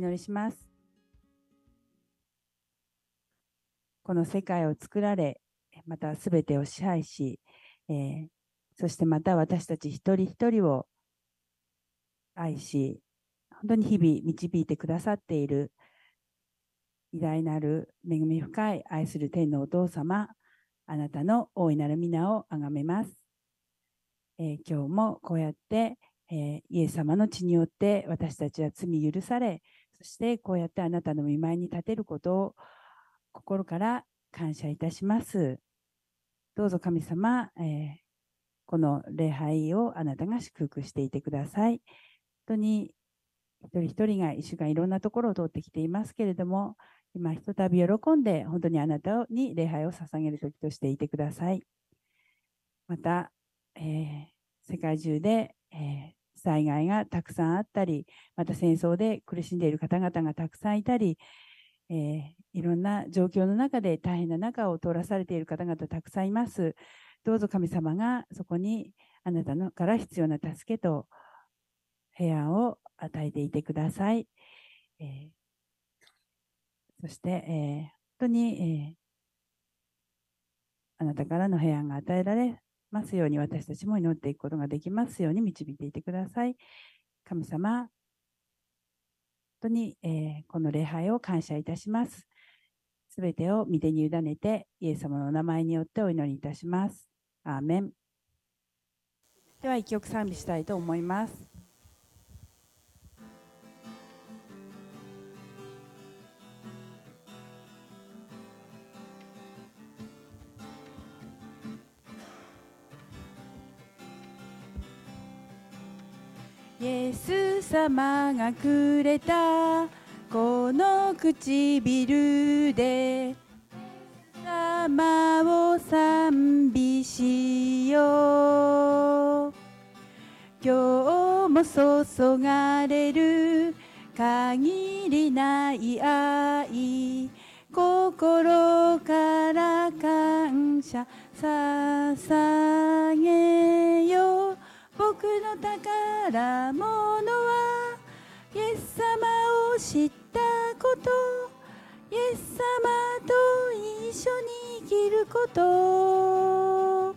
祈りします。この世界を作られ、またすべてを支配し、えー、そしてまた私たち一人一人を愛し、本当に日々導いてくださっている偉大なる恵み深い愛する天のお父様、あなたの大いなる皆をあがめます。えー、今日もこうやって、えー、イエス様の血によって私たちは罪許され、そしてこうやってあなたの見舞いに立てることを心から感謝いたします。どうぞ神様、えー、この礼拝をあなたが祝福していてください。本当に一人一人が一週間いろんなところを通ってきていますけれども、今ひとたび喜んで本当にあなたに礼拝を捧げる時としていてください。また、えー、世界中で、えー、災害がたくさんあったり、また戦争で苦しんでいる方々がたくさんいたり、えー、いろんな状況の中で大変な中を通らされている方々たくさんいます。どうぞ神様がそこにあなたのから必要な助けと平安を与えていてください。えー、そして、えー、本当に、えー、あなたからの平安が与えられますように私たちも祈っていくことができますように導いていてください。神様、本当に、えー、この礼拝を感謝いたします。すべてを御手に委ねて、イエス様のお名前によってお祈りいたします。アーメン。では、一曲賛美したいと思います。イエス様がくれたこの唇で様を賛美しよう。今日も注がれる限りない愛。心から感謝捧げよう。僕の宝物はイエス様を知ったことイエス様と一緒に生きること。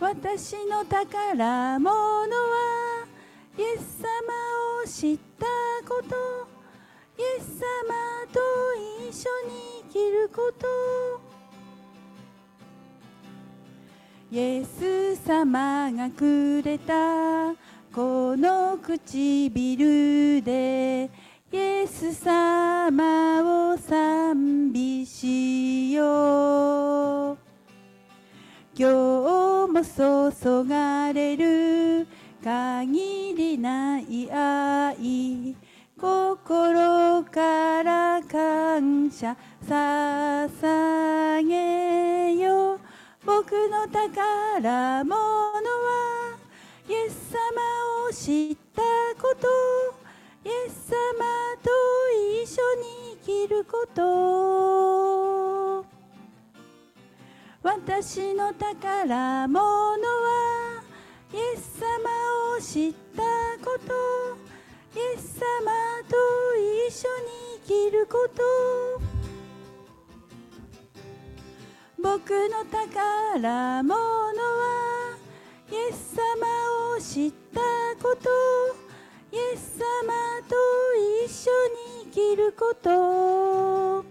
私の宝物はイエス様を知ったことイエス様と一緒に生きること。イエス様がくれたこの唇でイエス様を賛美しよう。今日も注がれる限りない愛心から感謝捧げよう。僕の宝物はイエス様を知ったこと。イエス様と一緒に生きること。私の宝物はイエス様を知ったこと。イエス様と一緒に生きること。僕の宝物はイエス様を知ったことイエス様と一緒に生きること。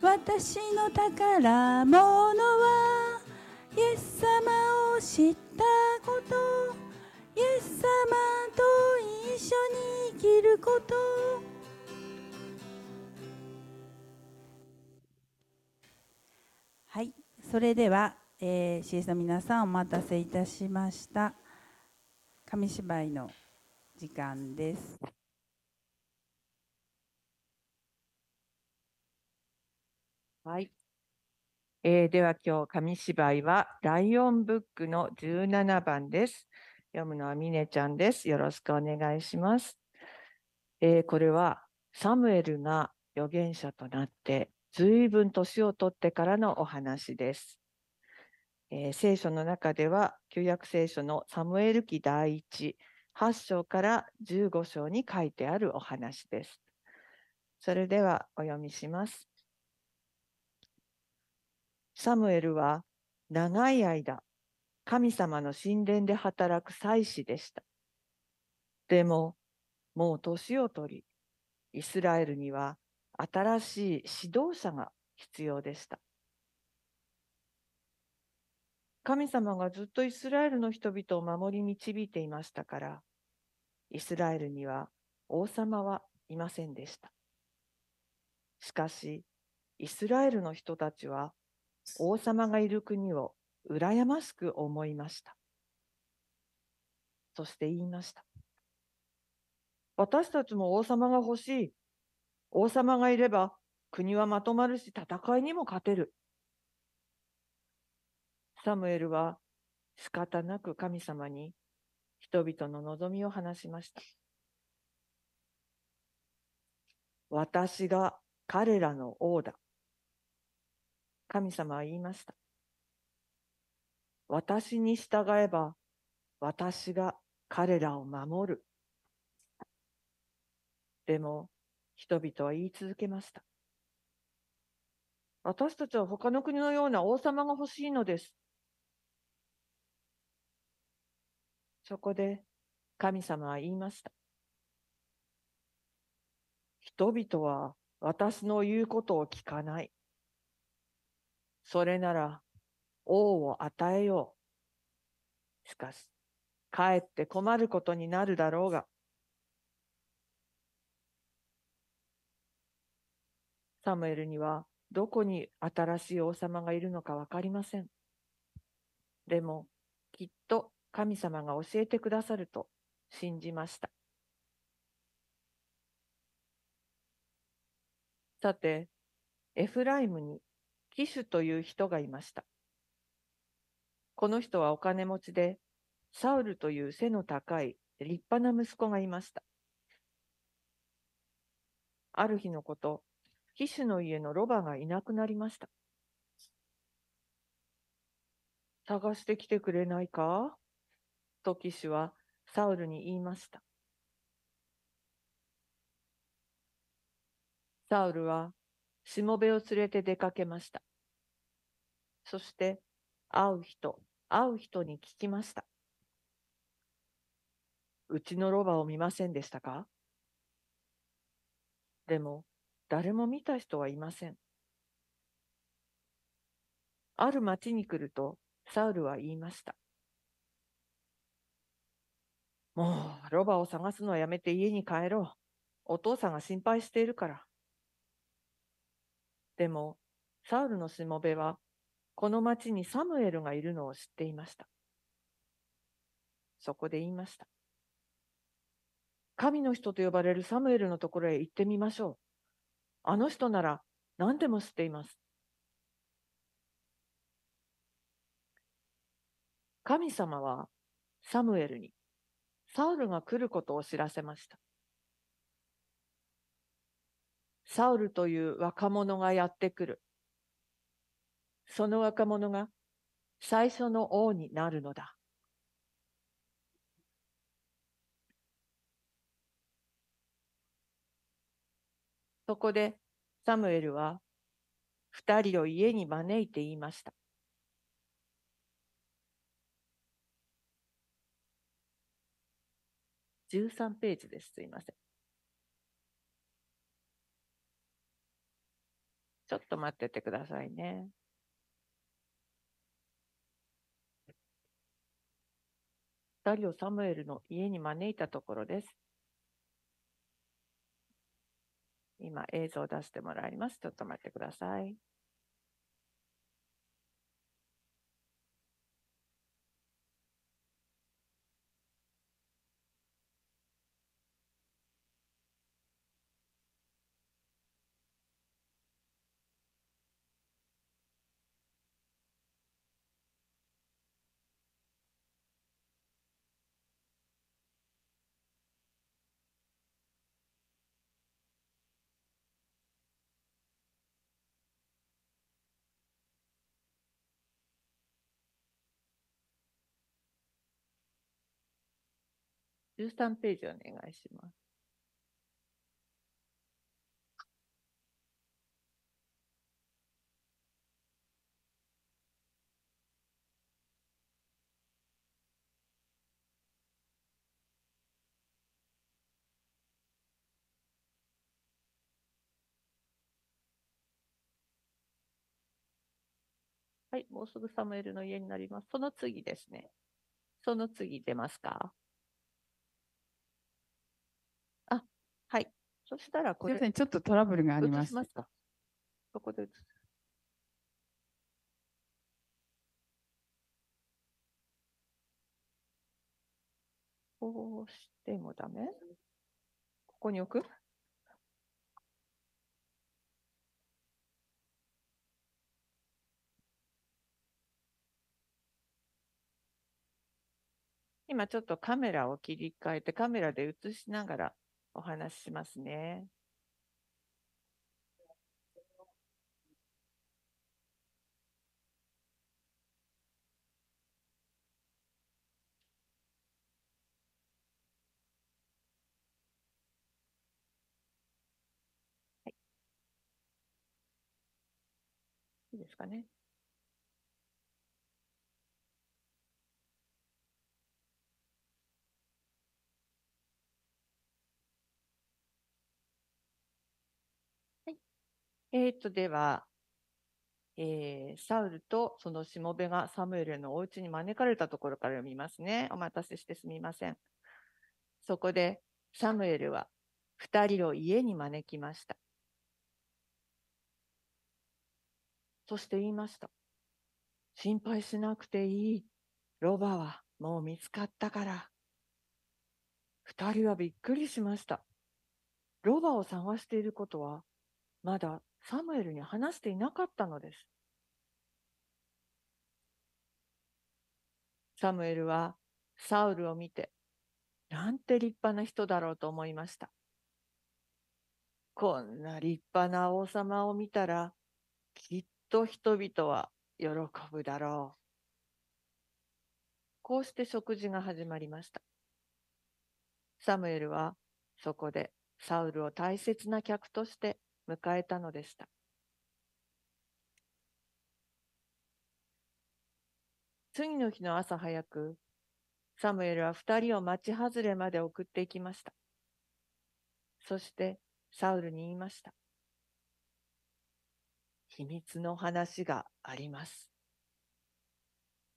私の宝物はイエス様を知ったことイエス様と一緒に生きること。それでは、えー、CS の皆さんお待たせいたしました。紙芝居の時間です。はい、えー、では今日紙芝居はライオンブックの17番です。読むのはミネちゃんです。よろしくお願いします、えー、これはサムエルが預言者となって随分年を取ってからのお話です。えー、聖書の中では、旧約聖書のサムエル記第一、8章から15章に書いてあるお話です。それではお読みします。サムエルは長い間、神様の神殿で働く祭司でした。でも、もう年を取り、イスラエルには新しい指導者が必要でした。神様がずっとイスラエルの人々を守り導いていましたから、イスラエルには王様はいませんでした。しかし、イスラエルの人たちは王様がいる国を羨ましく思いました。そして言いました。私たちも王様が欲しい。王様がいれば国はまとまるし戦いにも勝てる。サムエルは仕方なく神様に人々の望みを話しました。私が彼らの王だ。神様は言いました。私に従えば私が彼らを守る。でも人々は言い続けました。私たちは他の国のような王様が欲しいのです。そこで神様は言いました。人々は私の言うことを聞かない。それなら王を与えよう。しかし、かえって困ることになるだろうが。サムエルにはどこに新しい王様がいるのかわかりません。でも、きっと神様が教えてくださると信じました。さて、エフライムにキシュという人がいました。この人はお金持ちで、サウルという背の高い立派な息子がいました。ある日のこと、キシの家のロバがいなくなりました。探してきてくれないか？とキシはサウルに言いました。サウルはしもべを連れて出かけました。そして会う人、会う人に聞きました。うちのロバを見ませんでしたか？でも誰も見た人はいません。ある町に来るとサウルは言いました。もうロバを探すのはやめて家に帰ろう。お父さんが心配しているから。でも、サウルのしもべは、この町にサムエルがいるのを知っていました。そこで言いました。神の人と呼ばれるサムエルのところへ行ってみましょう。あの人なら何でも知っています。神様はサムエルにサウルが来ることを知らせました。サウルという若者がやってくる。その若者が最初の王になるのだ。そこでサムエルは二人を家に招いて言いました。13ページです。すいません。ちょっと待っててくださいね。二人をサムエルの家に招いたところです。今映像を出してもらいます。ちょっと待ってください。13ページお願いします。はい、もうすぐサムエルの家になります。その次ですね。その次出ますかあ、はい。そしたらこれすみま、せん、ちょっとトラブルがあり映ます。しますかそこで映す。こうしてもダメ？ここに置く？今ちょっとカメラを切り替えてカメラで映しながらお話ししますね。いいですかね。えーと、では、えーサウルとそのしもべがサムエルのお家に招かれたところから読みますね。お待たせしてすみません。そこでサムエルは二人を家に招きました。そして言いました。心配しなくていい。ロバはもう見つかったから。二人はびっくりしました。ロバを探していることはまだサムエルに話していなかったのです。サムエルはサウルを見て、なんて立派な人だろうと思いました。こんな立派な王様を見たら、きっと人々は喜ぶだろう。こうして食事が始まりました。サムエルはそこでサウルを大切な客として迎えたのでした。次の日の朝早く、サムエルは二人を町外れまで送っていきました。そしてサウルに言いました。秘密の話があります。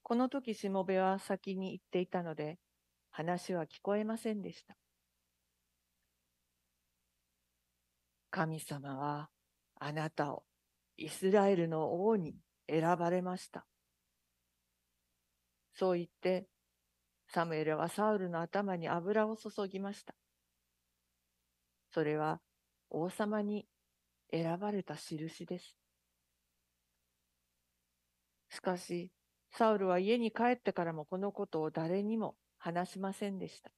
この時しもべは先に行っていたので、話は聞こえませんでした。神様はあなたをイスラエルの王に選ばれました。そう言って、サムエルはサウルの頭に油を注ぎました。それは王様に選ばれた印です。しかし、サウルは家に帰ってからもこのことを誰にも話しませんでした。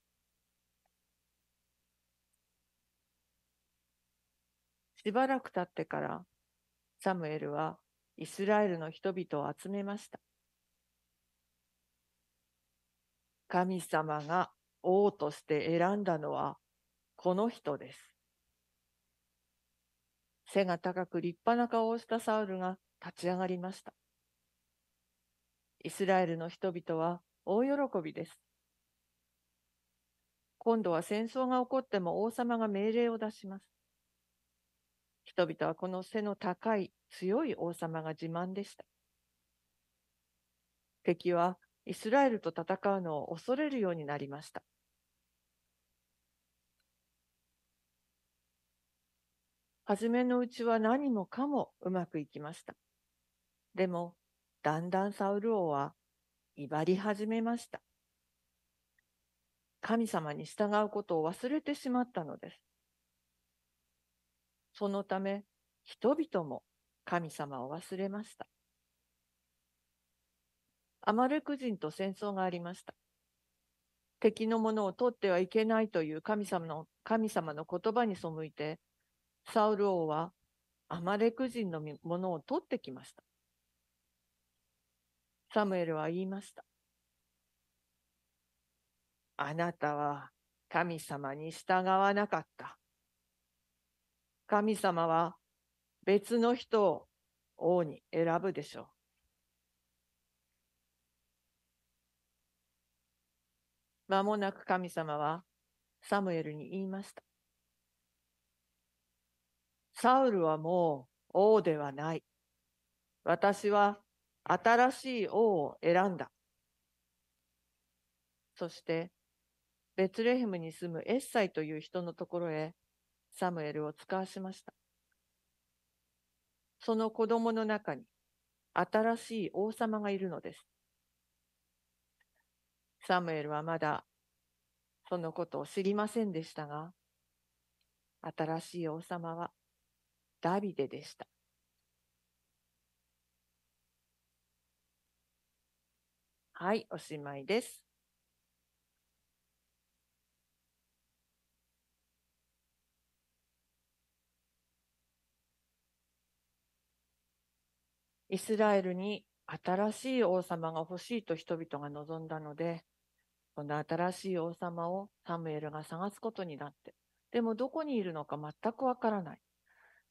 しばらく経ってから、サムエルはイスラエルの人々を集めました。神様が王として選んだのはこの人です。背が高く立派な顔をしたサウルが立ち上がりました。イスラエルの人々は大喜びです。今度は戦争が起こっても王様が命令を出します。人々はこの背の高い強い王様が自慢でした。敵はイスラエルと戦うのを恐れるようになりました。はじめのうちは何もかもうまくいきました。でも、だんだんサウル王は威張り始めました。神様に従うことを忘れてしまったのです。そのため、人々も神様を忘れました。アマレク人と戦争がありました。敵のものを取ってはいけないという神様の神様の言葉に背いて、サウル王はアマレク人のものを取ってきました。サムエルは言いました。あなたは神様に従わなかった。神様は別の人を王に選ぶでしょう。間もなく神様はサムエルに言いました。サウルはもう王ではない。私は新しい王を選んだ。そして、ベツレヘムに住むエッサイという人のところへサムエルを使わしました。その子供の中に新しい王様がいるのです。サムエルはまだそのことを知りませんでしたが、新しい王様はダビデでした。はい、おしまいです。イスラエルに新しい王様が欲しいと人々が望んだので、その新しい王様をサムエルが探すことになって、でもどこにいるのか全くわからない。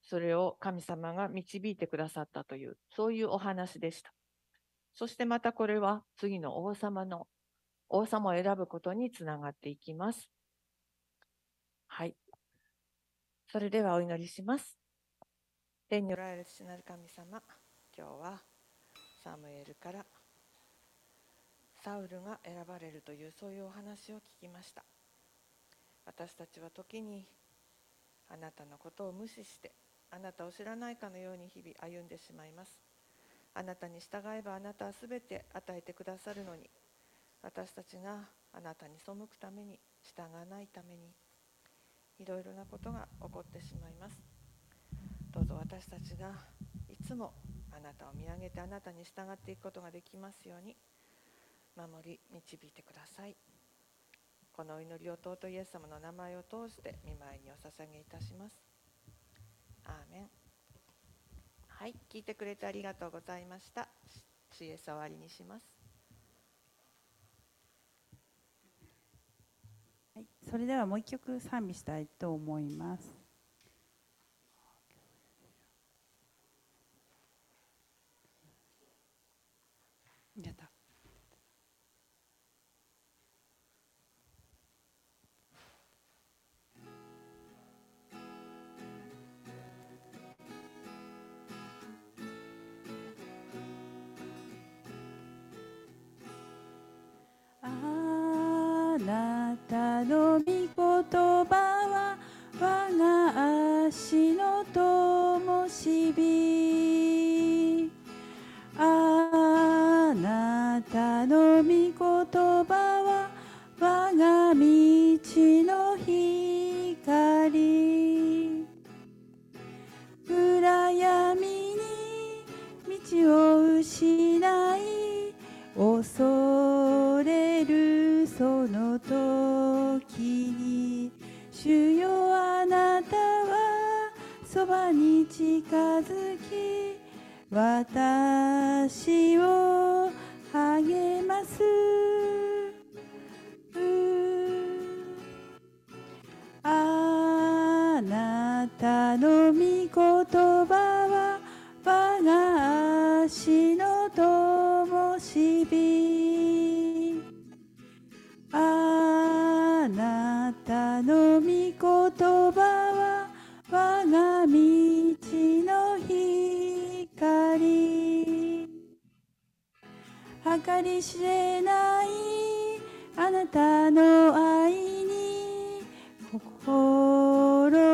それを神様が導いてくださったという、そういうお話でした。そしてまたこれは次の王様の、王様を選ぶことにつながっていきます。はい。それではお祈りします。天におられる父なる神様、今日はサムエルからサウルが選ばれるというそういうお話を聞きました。私たちは時にあなたのことを無視してあなたを知らないかのように日々歩んでしまいます。あなたに従えばあなたはすべて与えてくださるのに私たちがあなたに背くために従わないためにいろいろなことが起こってしまいます。どうぞ私たちがいつもなたを見上げてあなたに従っていくことができますように守り導いてください。このお祈りを尊いイエス様の名前を通して見舞いにお捧げいたします。アーメン。はい、聞いてくれてありがとうございました。知恵触りにします。はい、それではもう一曲賛美したいと思います。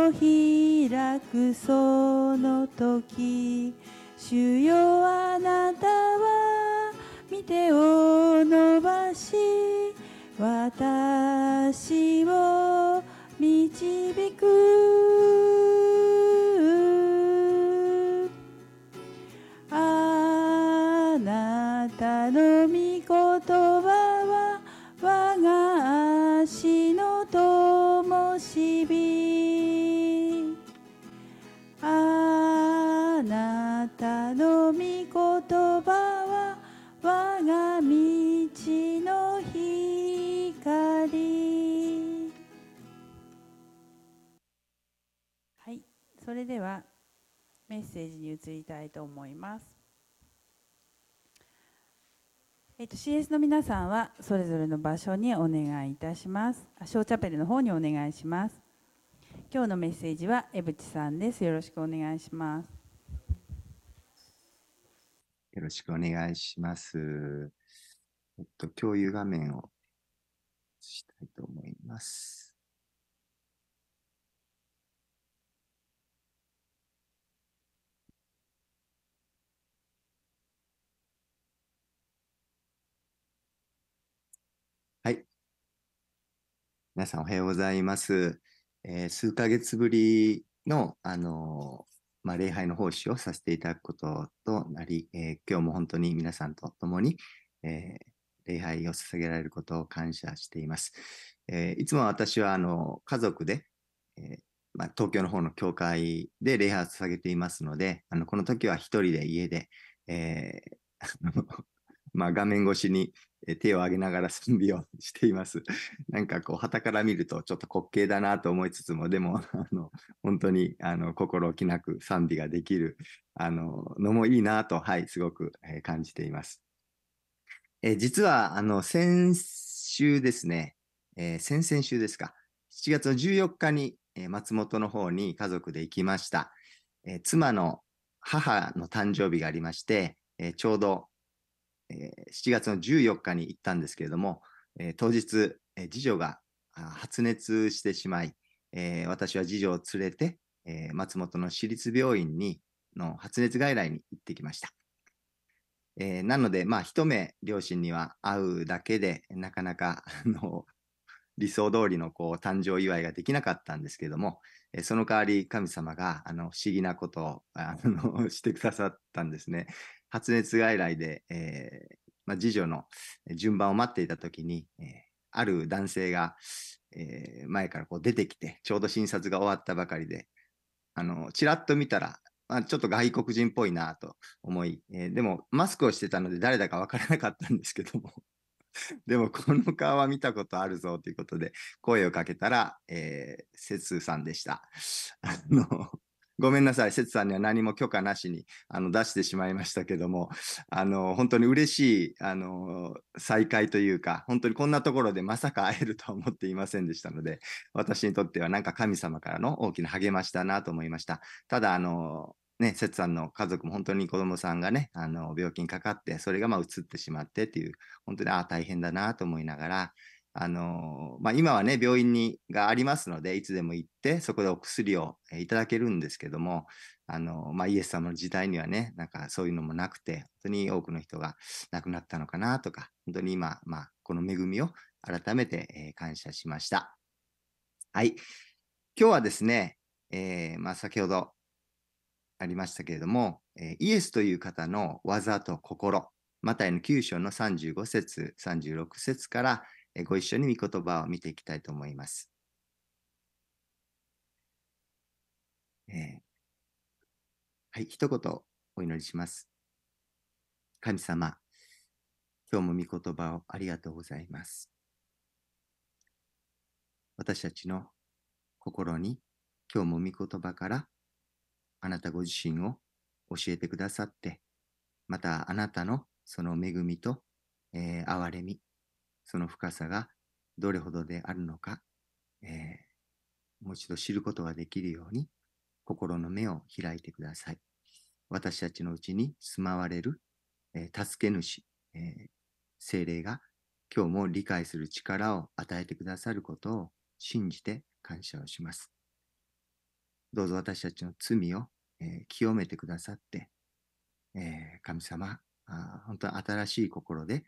を開くその時主よあなたは見てを伸ばし私を導く。セージに移りたいと思います。えっと、CS の皆さんはそれぞれの場所にお願いいたします。あショーチャペルの方にお願いします。今日のメッセージは江淵さんです。よろしくお願いします。よろしくお願いします。えっと、共有画面をしたいと思います。はい。皆さんおはようございます。えー数ヶ月ぶりの、あのーまあ、礼拝の奉仕をさせていただくこととなり、えー今日も本当に皆さんと共に、え礼拝を捧げられることを感謝しています。えいつも私はあの家族で、えまあ、東京の方の教会で礼拝を捧げていますので、あのこの時は一人で家で、え まあ、画面越しに手を挙げながら準備をしています。なんかこう、旗から見るとちょっと滑稽だなと思いつつも、でも、あの、本当に、あの、心置きなく賛美ができる、あの、のもいいなと、はい、すごく、え感じています。え実は、あの、先週ですね、えー先々週ですか、7月の14日に、え松本の方に家族で行きました。え妻の母の誕生日がありまして、えちょうど、えー7月の14日に行ったんですけれども、え当日、え次女が発熱してしまい、え私は次女を連れて、え松本の市立病院にの発熱外来に行ってきました。えーなので、まあ、一目両親には会うだけで、なかなかあの理想通りのこう誕生祝いができなかったんですけれども、えーその代わり神様があの不思議なことをあのしてくださったんですね。発熱外来で、えーまあ、次女の順番を待っていたときに、えーある男性が、えー前からこう出てきて、ちょうど診察が終わったばかりで、あの、ちらっと見たら、まあ、ちょっと外国人っぽいなと思い、えーでもマスクをしてたので誰だかわからなかったんですけども、でもこの顔は見たことあるぞということで声をかけたら、えー、節さんでした。あのごめんなさい、節さんには何も許可なしにあの出してしまいましたけども、あの本当に嬉しいあの再会というか、本当にこんなところでまさか会えるとは思っていませんでしたので、私にとってはなんか神様からの大きな励ましだなと思いました。ただ、あのね、節さんの家族も本当に子供さんがね、あの病気にかかって、それがまあ移ってしまってっていう、本当にああ大変だなと思いながら、あのまあ、今はね、病院にがありますので、いつでも行って、そこでお薬をえいただけるんですけども、あのまあ、イエス様の時代にはね、なんかそういうのもなくて、本当に多くの人が亡くなったのかなとか、本当に今、まあ、この恵みを改めて、え感謝しました。はい。今日はですね、えーまあ、先ほどありましたけれども、えイエスという方の技と心、マタイの9章の35節、36節から、ご一緒に御言葉を見ていきたいと思います。えーはい、一言お祈りします。神様、今日も御言葉をありがとうございます。私たちの心に今日も御言葉からあなたご自身を教えてくださって、またあなたのその恵みと、えー憐れみ、その深さがどれほどであるのか、えーもう一度知ることができるように、心の目を開いてください。私たちのうちに住まわれる、えー助け主、えー精霊が今日も理解する力を与えてくださることを信じて感謝をします。どうぞ私たちの罪を、えー清めてくださって、えー神様、あ本当に新しい心で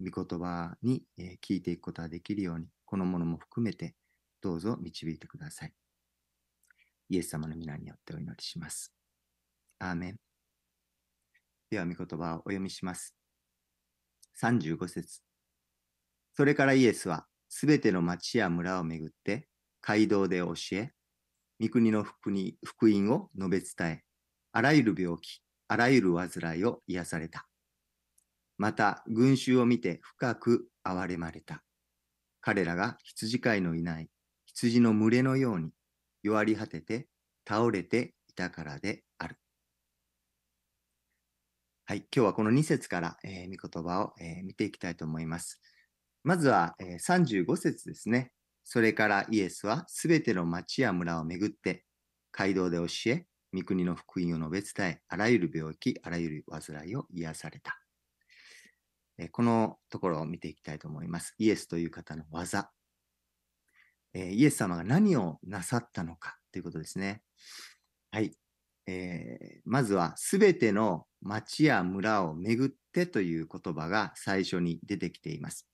御言葉に、聞いていくことができるように、このものも含めてどうぞ導いてください。イエス様の皆によってお祈りします。アーメン。では、御言葉をお読みします。35節それからイエスは、すべての町や村をめぐって、街道で教え、御国の福に福音を述べ伝え、あらゆる病気、あらゆる患いを癒された。また、群衆を見て深く憐れまれた。彼らが羊飼いのいない羊の群れのように弱り果てて倒れていたからである。はい、今日はこの2節から、えー、御言葉を、えー、見ていきたいと思います。まずは、えー、35節ですね。それからイエスはすべての町や村を巡って、街道で教え、御国の福音を述べ伝え、あらゆる病気、あらゆる患いを癒された。えこのところを見ていきたいと思います。イエスという方の技。えイエス様が何をなさったのかということですね。はい。えーまずは、すべての町や村を巡ってという言葉が最初に出てきています。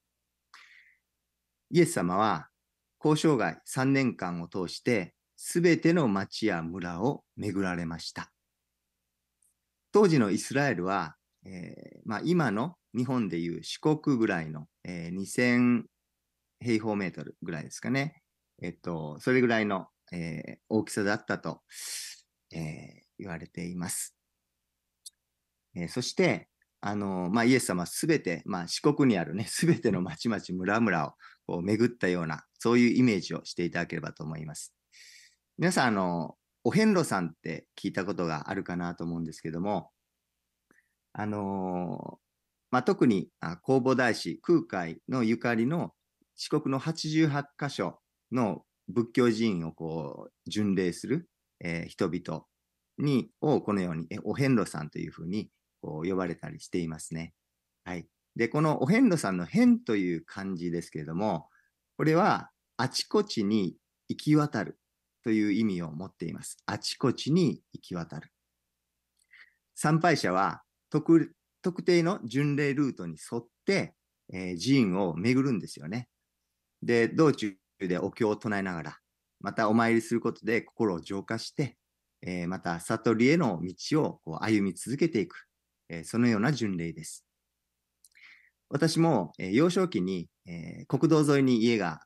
イエス様は、交渉外3年間を通して、すべての町や村を巡られました。当時のイスラエルは、えーまあ、今の日本でいう四国ぐらいの、えー2000平方メートルぐらいですかね。えっと、それぐらいの、えー大きさだったと、えー言われています。えーそして、あのまあ、イエス様すべて、まあ、四国にあるね、すべての町々、村々をこう巡ったような、そういうイメージをしていただければと思います。皆さん、あの、お遍路さんって聞いたことがあるかなと思うんですけども、あのまあ、特に弘法大師、空海のゆかりの四国の88箇所の仏教寺院をこう巡礼する、えー人々にをこのようにお遍路さんというふうにこう呼ばれたりしていますね。はい。で、このお遍路さんの遍という漢字ですけれども、これはあちこちに行き渡るという意味を持っています。あちこちに行き渡る。参拝者は特特定の巡礼ルートに沿って、えー寺院を巡るんですよね。で、道中でお経を唱えながら、またお参りすることで心を浄化して、えーまた悟りへの道をこう歩み続けていく、えーそのような巡礼です。私も、えー幼少期に、えー国道沿いに家が、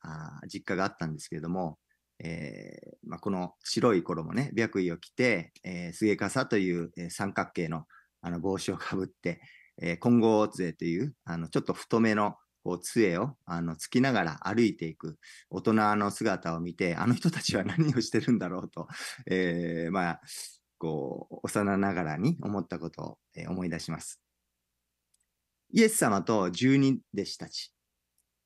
実家があったんですけれども、えーまあ、この白い衣ね、白衣を着て、えー、菅笠という、えー三角形のあの帽子をかぶって、えー金剛杖というあのちょっと太めのこう杖をあのつきながら歩いていく大人の姿を見て、あの人たちは何をしてるんだろうと、えーまあ、こう、幼ながらに思ったことを、えー思い出します。イエス様と十二弟子たち、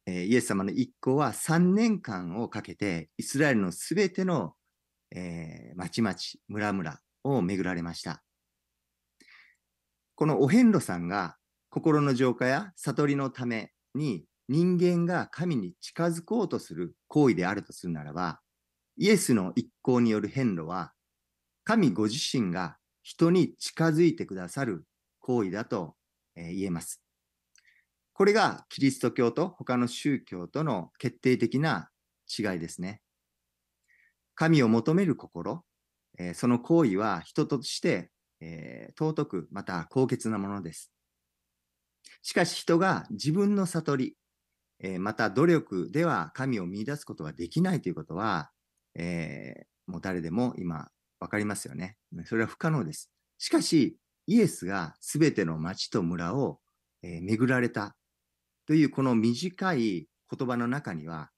えーイエス様の一行は3年間をかけて、イスラエルのすべての、えー町々、村々を巡られました。このお遍路さんが心の浄化や悟りのために人間が神に近づこうとする行為であるとするならば、イエスの一行による遍路は、神ご自身が人に近づいてくださる行為だと、言えます。これがキリスト教と他の宗教との決定的な違いですね。神を求める心、その行為は人として、えー尊くまた高潔なものです。しかし人が自分の悟り、えーまた努力では神を見出すことができないということは、えーもう誰でも今わかりますよね。それは不可能です。しかし、イエスがすべての町と村を、えー巡られたというこの短い言葉の中には、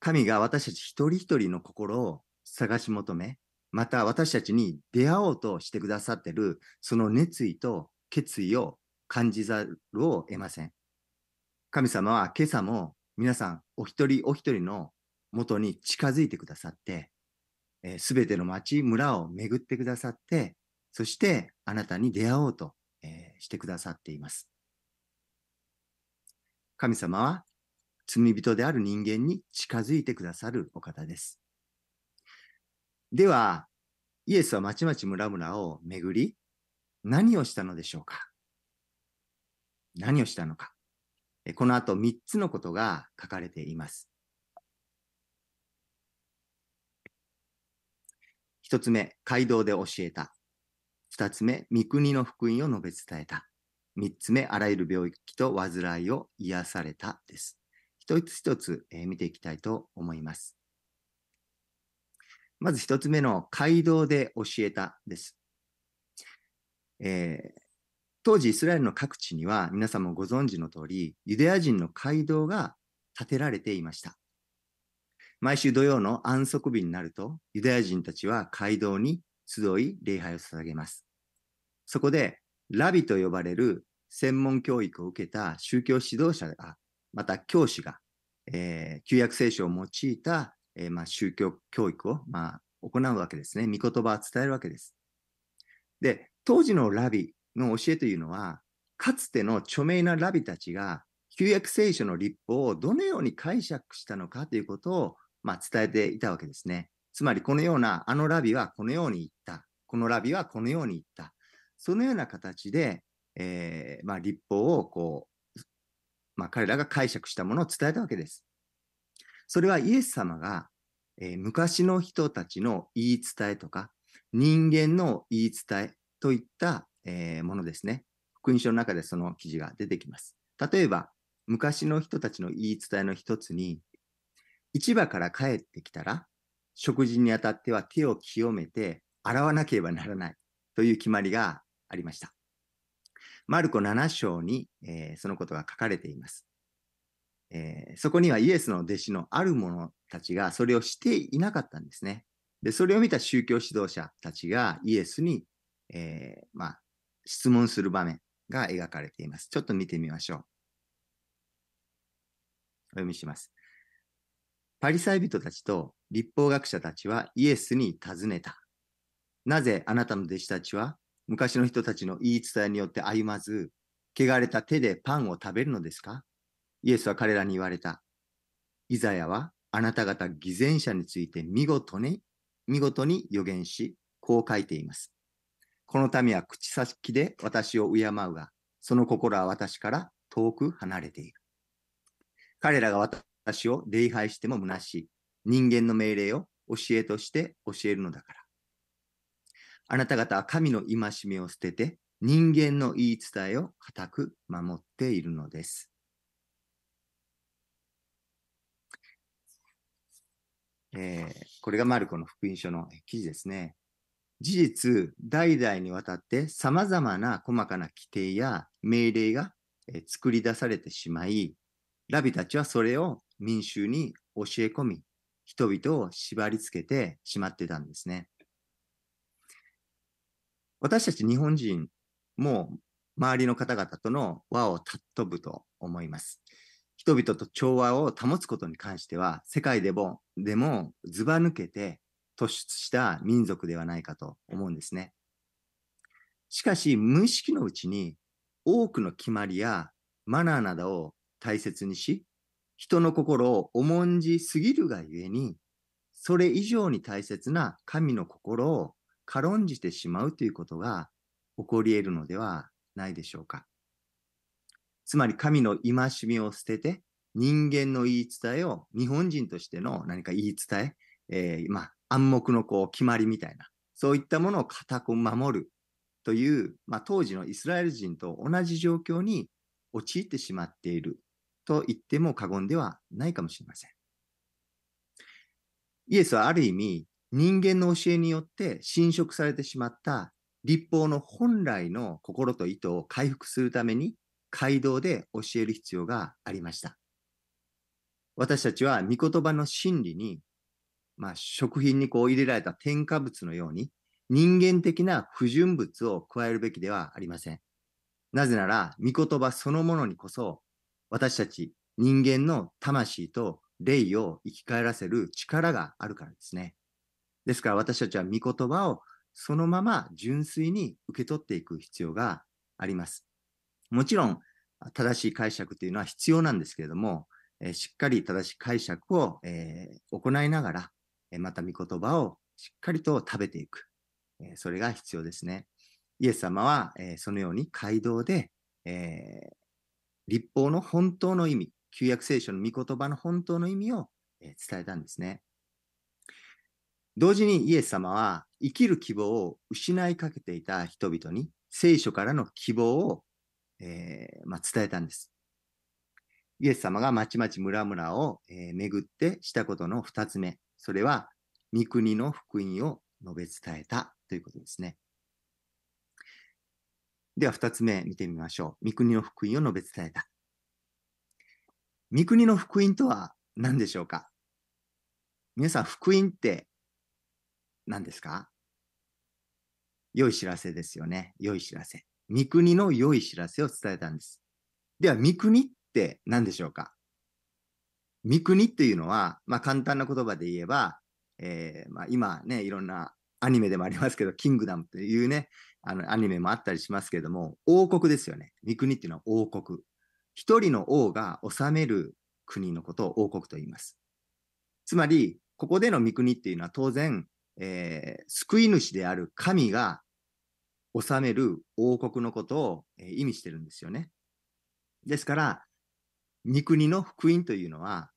神が私たち一人一人の心を探し求め、また私たちに出会おうとしてくださってるその熱意と決意を感じざるを得ません。神様は今朝も皆さんお一人お一人の元に近づいてくださって、す、べ、ての町、村を巡ってくださって、そしてあなたに出会おうと、えーしてくださっています。神様は罪人である人間に近づいてくださるお方です。では、イエスは町々村々を巡り、何をしたのでしょうか？何をしたのか？この後3つのことが書かれています。一つ目、街道で教えた。二つ目、御国の福音を述べ伝えた。三つ目、あらゆる病気と患いを癒されたです。一つ一つ、えー見ていきたいと思います。まず一つ目の街道で教えたです。えー当時イスラエルの各地には皆さんもご存知の通り、ユダヤ人の街道が建てられていました。毎週土曜の安息日になると、ユダヤ人たちは街道に集い礼拝を捧げます。そこで、ラビと呼ばれる専門教育を受けた宗教指導者が、また教師が、えー、旧約聖書を用いた、えー、まあ、宗教教育を、まあ、行うわけですね。御言葉を伝えるわけです。で、当時のラビの教えというのは、かつての著名なラビたちが旧約聖書の立法をどのように解釈したのかということを、まあ、伝えていたわけですね。つまりこのような、あのラビはこのように言った。このラビはこのように言った。そのような形で、えー、まあ、立法をこう、まあ、彼らが解釈したものを伝えたわけです。それはイエス様が、えー、昔の人たちの言い伝えとか、人間の言い伝えといった、えー、ものですね。福音書の中でその記事が出てきます。例えば、昔の人たちの言い伝えの一つに、市場から帰ってきたら、食事にあたっては手を清めて洗わなければならないという決まりがありました。マルコ7章に、えー、そのことが書かれています、えー、そこにはイエスの弟子のある者たちがそれをしていなかったんですね。で、それを見た宗教指導者たちがイエスに、えー、まあ、質問する場面が描かれています。ちょっと見てみましょう。お読みします。パリサイ人たちと立法学者たちはイエスに尋ねた。なぜあなたの弟子たちは昔の人たちの言い伝えによって歩まず、汚れた手でパンを食べるのですか？イエスは彼らに言われた。イザヤはあなた方偽善者について見事に、見事に予言し、こう書いています。この民は口先で私を敬うが、その心は私から遠く離れている。彼らが私を礼拝しても虚しい。人間の命令を教えとして教えるのだから。あなた方は神の戒めを捨てて、人間の言い伝えを固く守っているのです。えー、これがマルコの福音書の記事ですね。事実、代々にわたって様々な細かな規定や命令が作り出されてしまい、ラビたちはそれを民衆に教え込み、人々を縛り付けてしまってたんですね。私たち日本人も周りの方々との和を尊ぶと思います。人々と調和を保つことに関しては、世界でもでもずば抜けて突出した民族ではないかと思うんですね。しかし、無意識のうちに多くの決まりやマナーなどを大切にし、人の心を重んじすぎるがゆえに、それ以上に大切な神の心を軽んじてしまうということが起こり得るのではないでしょうか。つまり神の戒めを捨てて、人間の言い伝えを日本人としての何か言い伝え、えー、まあ、暗黙のこう決まりみたいな、そういったものを固く守るという、まあ、当時のイスラエル人と同じ状況に陥ってしまっていると言っても過言ではないかもしれません。イエスはある意味、人間の教えによって侵食されてしまった立法の本来の心と意図を回復するために街道で教える必要がありました。私たちは御言葉の真理に、まあ、食品にこう入れられた添加物のように人間的な不純物を加えるべきではありません。なぜなら、御言葉そのものにこそ私たち人間の魂と霊を生き返らせる力があるからですね。ですから私たちは御言葉をそのまま純粋に受け取っていく必要があります。もちろん、正しい解釈というのは必要なんですけれども、えしっかり正しい解釈を、えー、行いながら、えまた御言葉をしっかりと食べていく、えそれが必要ですね。イエス様は、えそのように街道で、えー、立法の本当の意味、旧約聖書の御言葉の本当の意味をえ伝えたんですね。同時にイエス様は生きる希望を失いかけていた人々に聖書からの希望を、えー、まあ、伝えたんです。イエス様がまちまち村々を、えー、巡ってしたことの二つ目、それは御国の福音を述べ伝えたということですね。では、二つ目見てみましょう。御国の福音を述べ伝えた。御国の福音とは何でしょうか？皆さん、福音って何ですか？良い知らせですよね。良い知らせ。御国の良い知らせを伝えたんです。では、御国って何でしょうか？御国っていうのは、まあ簡単な言葉で言えば、えー、まあ今ね、いろんなアニメでもありますけど、キングダムというね、あのアニメもあったりしますけども、王国ですよね。御国っていうのは王国。一人の王が治める国のことを王国と言います。つまり、ここでの御国っていうのは当然、えー、救い主である神が治める王国のことを、え、意味してるんですよね。ですから、御国の福音というのは、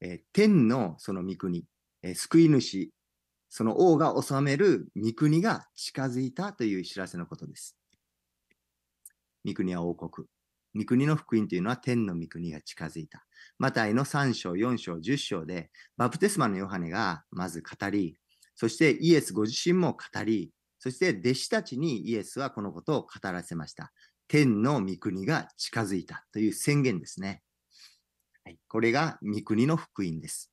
えー、天のその御国、え救い主、その王が治める御国が近づいたという知らせのことです。御国は王国。御国の福音というのは天の御国が近づいた。マタイの3章、4章、10章で、バプテスマのヨハネがまず語り、そしてイエスご自身も語り、そして弟子たちにイエスはこのことを語らせました。天の御国が近づいたという宣言ですね。はい、これが御国の福音です。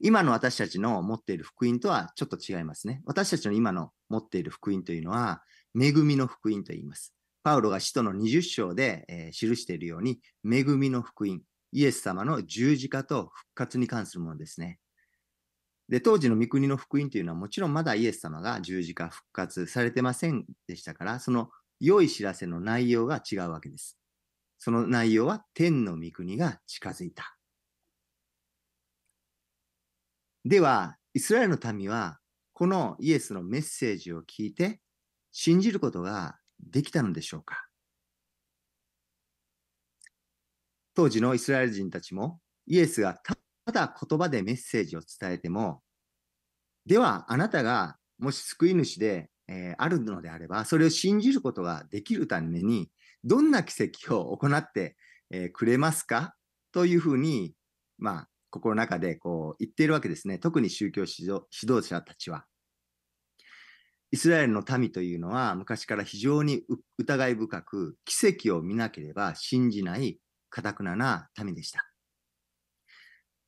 今の私たちの持っている福音とはちょっと違いますね。私たちの今の持っている福音というのは、恵みの福音と言います。パウロが使徒の20章で、えー、記しているように、恵みの福音、イエス様の十字架と復活に関するものですね。で、当時の御国の福音というのはもちろんまだイエス様が十字架復活されてませんでしたから、その良い知らせの内容が違うわけです。その内容は天の御国が近づいた。では、イスラエルの民はこのイエスのメッセージを聞いて信じることができたのでしょうか？当時のイスラエル人たちもイエスがただ言葉でメッセージを伝えても、ではあなたがもし救い主で、えー、あるのであれば、それを信じることができるために、どんな奇跡を行って、えー、くれますか？というふうに、まあ、心の中でこう言っているわけですね。特に宗教指導者たちは。イスラエルの民というのは昔から非常に疑い深く奇跡を見なければ信じない堅くなな民でした。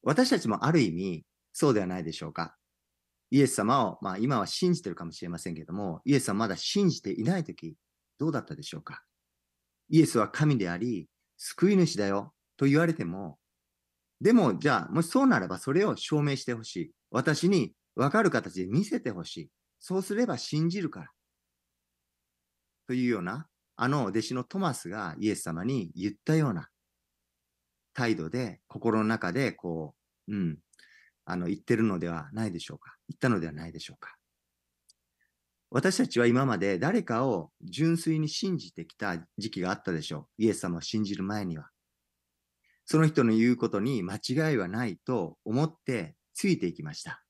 私たちもある意味そうではないでしょうか。イエス様を、まあ今は信じてるかもしれませんけども、イエスはまだ信じていないとき、どうだったでしょうか。イエスは神であり、救い主だよと言われても、でもじゃあ、もしそうならばそれを証明してほしい。私に分かる形で見せてほしい。そうすれば信じるから。というような、あの弟子のトマスがイエス様に言ったような態度で、心の中でこうう、ん、あの、言ってるのではないでしょうか。言ったのではないでしょうか。私たちは今まで誰かを純粋に信じてきた時期があったでしょう。イエス様を信じる前には。その人の言うことに間違いはないと思ってついていきました。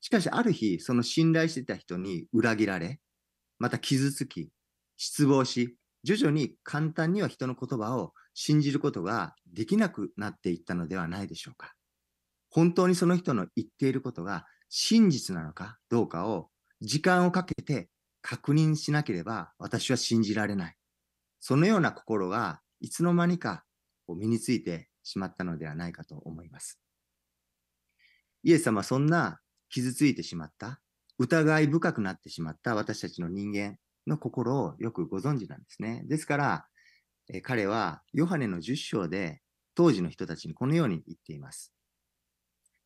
しかし、ある日、その信頼してた人に裏切られ、また傷つき、失望し、徐々に簡単には人の言葉を信じることができなくなっていったのではないでしょうか。本当にその人の言っていることが真実なのかどうかを時間をかけて確認しなければ私は信じられない。そのような心がいつの間にか身についてしまったのではないかと思います。イエス様はそんな傷ついてしまった、疑い深くなってしまった私たちの人間の心をよくご存知なんですね。ですから、え彼はヨハネの10章で当時の人たちにこのように言っています。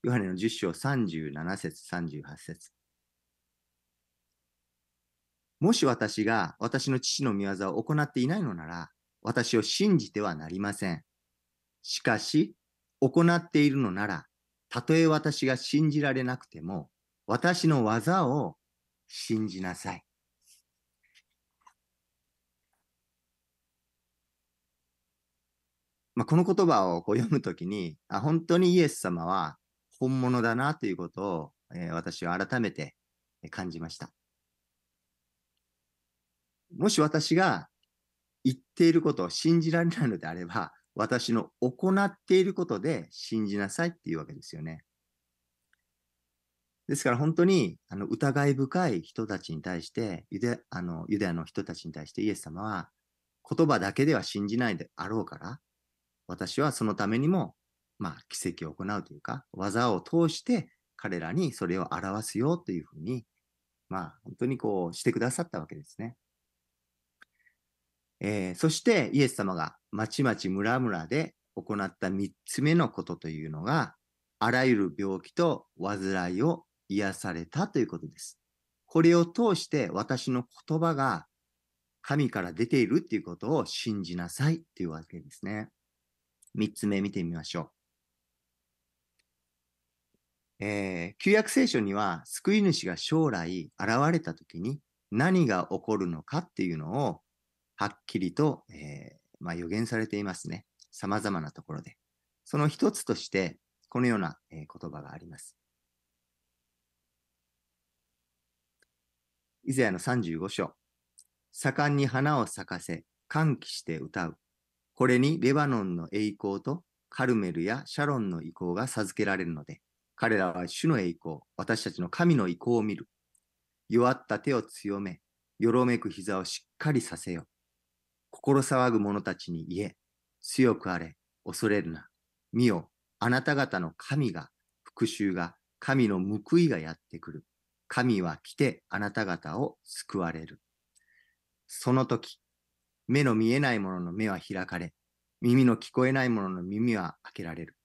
ヨハネの10章37節38節もし私が私の父の御業を行っていないのなら、私を信じてはなりません。しかし、行っているのなら、たとえ私が信じられなくても、私の技を信じなさい。まあ、この言葉をこう読むときにあ、本当にイエス様は本物だなということを、えー、私は改めて感じました。もし私が言っていることを信じられないのであれば、私の行っていることで信じなさいっていうわけですよね。ですから本当にあの疑い深い人たちに対して、ユダあのユダヤの人たちに対してイエス様は言葉だけでは信じないであろうから、私はそのためにも、まあ、奇跡を行うというか、技を通して彼らにそれを表すよというふうにまあ、本当にこうしてくださったわけですね。えー、そしてイエス様がまちまち村々で行った3つ目のことというのが、あらゆる病気と患いを癒されたということです。これを通して私の言葉が神から出ているっていうことを信じなさいっていうわけですね。3つ目見てみましょう。えー、旧約聖書には救い主が将来現れた時に何が起こるのかっていうのをはっきりと、えー、まあ、予言されていますね。様々なところで。その一つとして、このような、えー、言葉があります。イザヤの35章。盛んに花を咲かせ、歓喜して歌う。これにレバノンの栄光とカルメルやシャロンの意向が授けられるので、彼らは主の栄光、私たちの神の意向を見る。弱った手を強め、よろめく膝をしっかりさせよ。心騒ぐ者たちに言え、強くあれ、恐れるな。見よ、あなた方の神が、復讐が、神の報いがやってくる。神は来てあなた方を救われる。その時、目の見えない者の目は開かれ、耳の聞こえない者の耳は開けられる。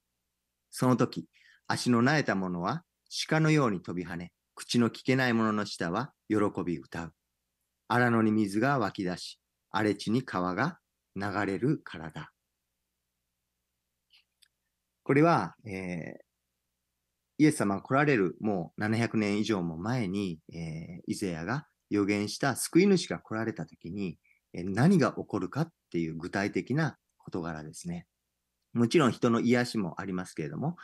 その時、足の苗えた者は鹿のように飛び跳ね、口の聞けない者の舌は喜び歌う。荒野に水が湧き出し、荒れ地に川が流れるからだ。これは、えー、イエス様が来られるもう700年以上も前に、えー、イゼヤが予言した救い主が来られた時に、えー、何が起こるかっていう具体的な事柄ですね。もちろん人の癒しもありますけれども、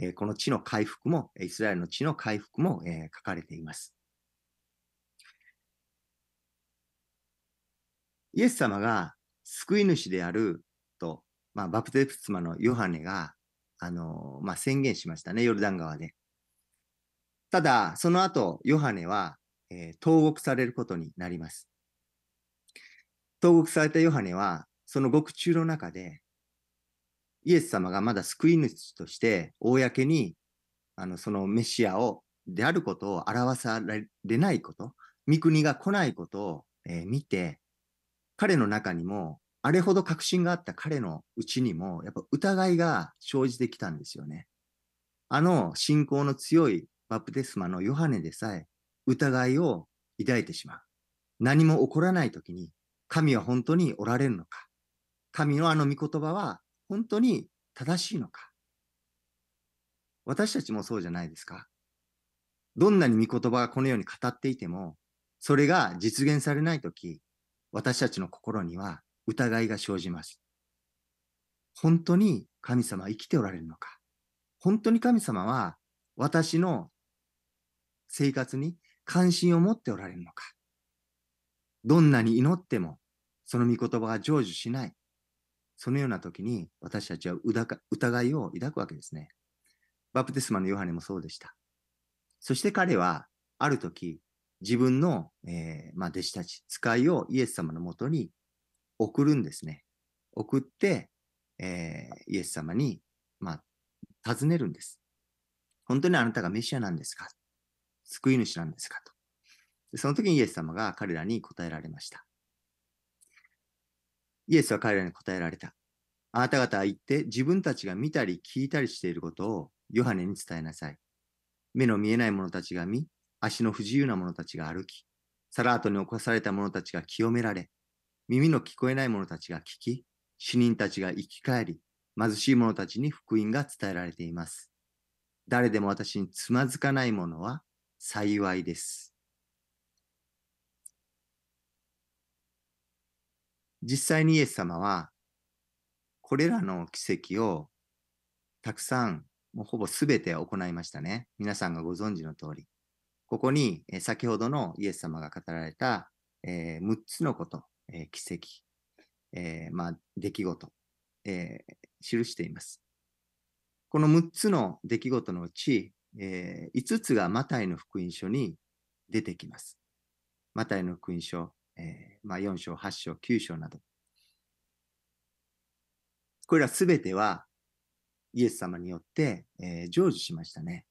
えこの地の回復も、イスラエルの地の回復も、え書かれています。イエス様が救い主であると、まあ、バプテスマのヨハネが、あのまあ、宣言しましたね、ヨルダン川で。ただ、その後、ヨハネは、えー、投獄されることになります。投獄されたヨハネは、その獄中の中で、イエス様がまだ救い主として公にあのそのメシアをであることを表されないこと、御国が来ないことを、えー、見て、彼の中にも、あれほど確信があった彼のうちにも、やっぱ疑いが生じてきたんですよね。あの信仰の強いバプテスマのヨハネでさえ疑いを抱いてしまう。何も起こらないときに、神は本当におられるのか。神のあの御言葉は本当に正しいのか？私たちもそうじゃないですかどんなに御言葉がこのように語っていても、それが実現されないとき、私たちの心には疑いが生じます。本当に神様は生きておられるのか？本当に神様は私の生活に関心を持っておられるのか？どんなに祈ってもその御言葉が成就しない。そのような時に私たちは疑いを抱くわけですね。バプテスマのヨハネもそうでした。そして彼は、ある時、自分の、えー、まあ、弟子たち、使いをイエス様のもとに送るんですね。送って、えー、イエス様に、まあ、尋ねるんです。本当にあなたがメシアなんですか？救い主なんですか？と。その時にイエス様が彼らに答えられました。イエスは彼らに答えられた。あなた方は言って自分たちが見たり聞いたりしていることをヨハネに伝えなさい。目の見えない者たちが見、足の不自由な者たちが歩き、サラートに起こされた者たちが清められ、耳の聞こえない者たちが聞き、死人たちが生き返り、貧しい者たちに福音が伝えられています。誰でも私につまずかない者は幸いです。実際にイエス様は、これらの奇跡をたくさん、もうほぼすべて行いましたね。皆さんがご存知の通り。ここに、え先ほどのイエス様が語られた、えー、6つのこと、えー、奇跡、えー、まあ、出来事、え記しています。この6つの出来事のうち、え5つがマタイの福音書に出てきます。マタイの福音書、えー、まあ、4章、8章、9章など。これらすべてはイエス様によって、えー、成就しましたね。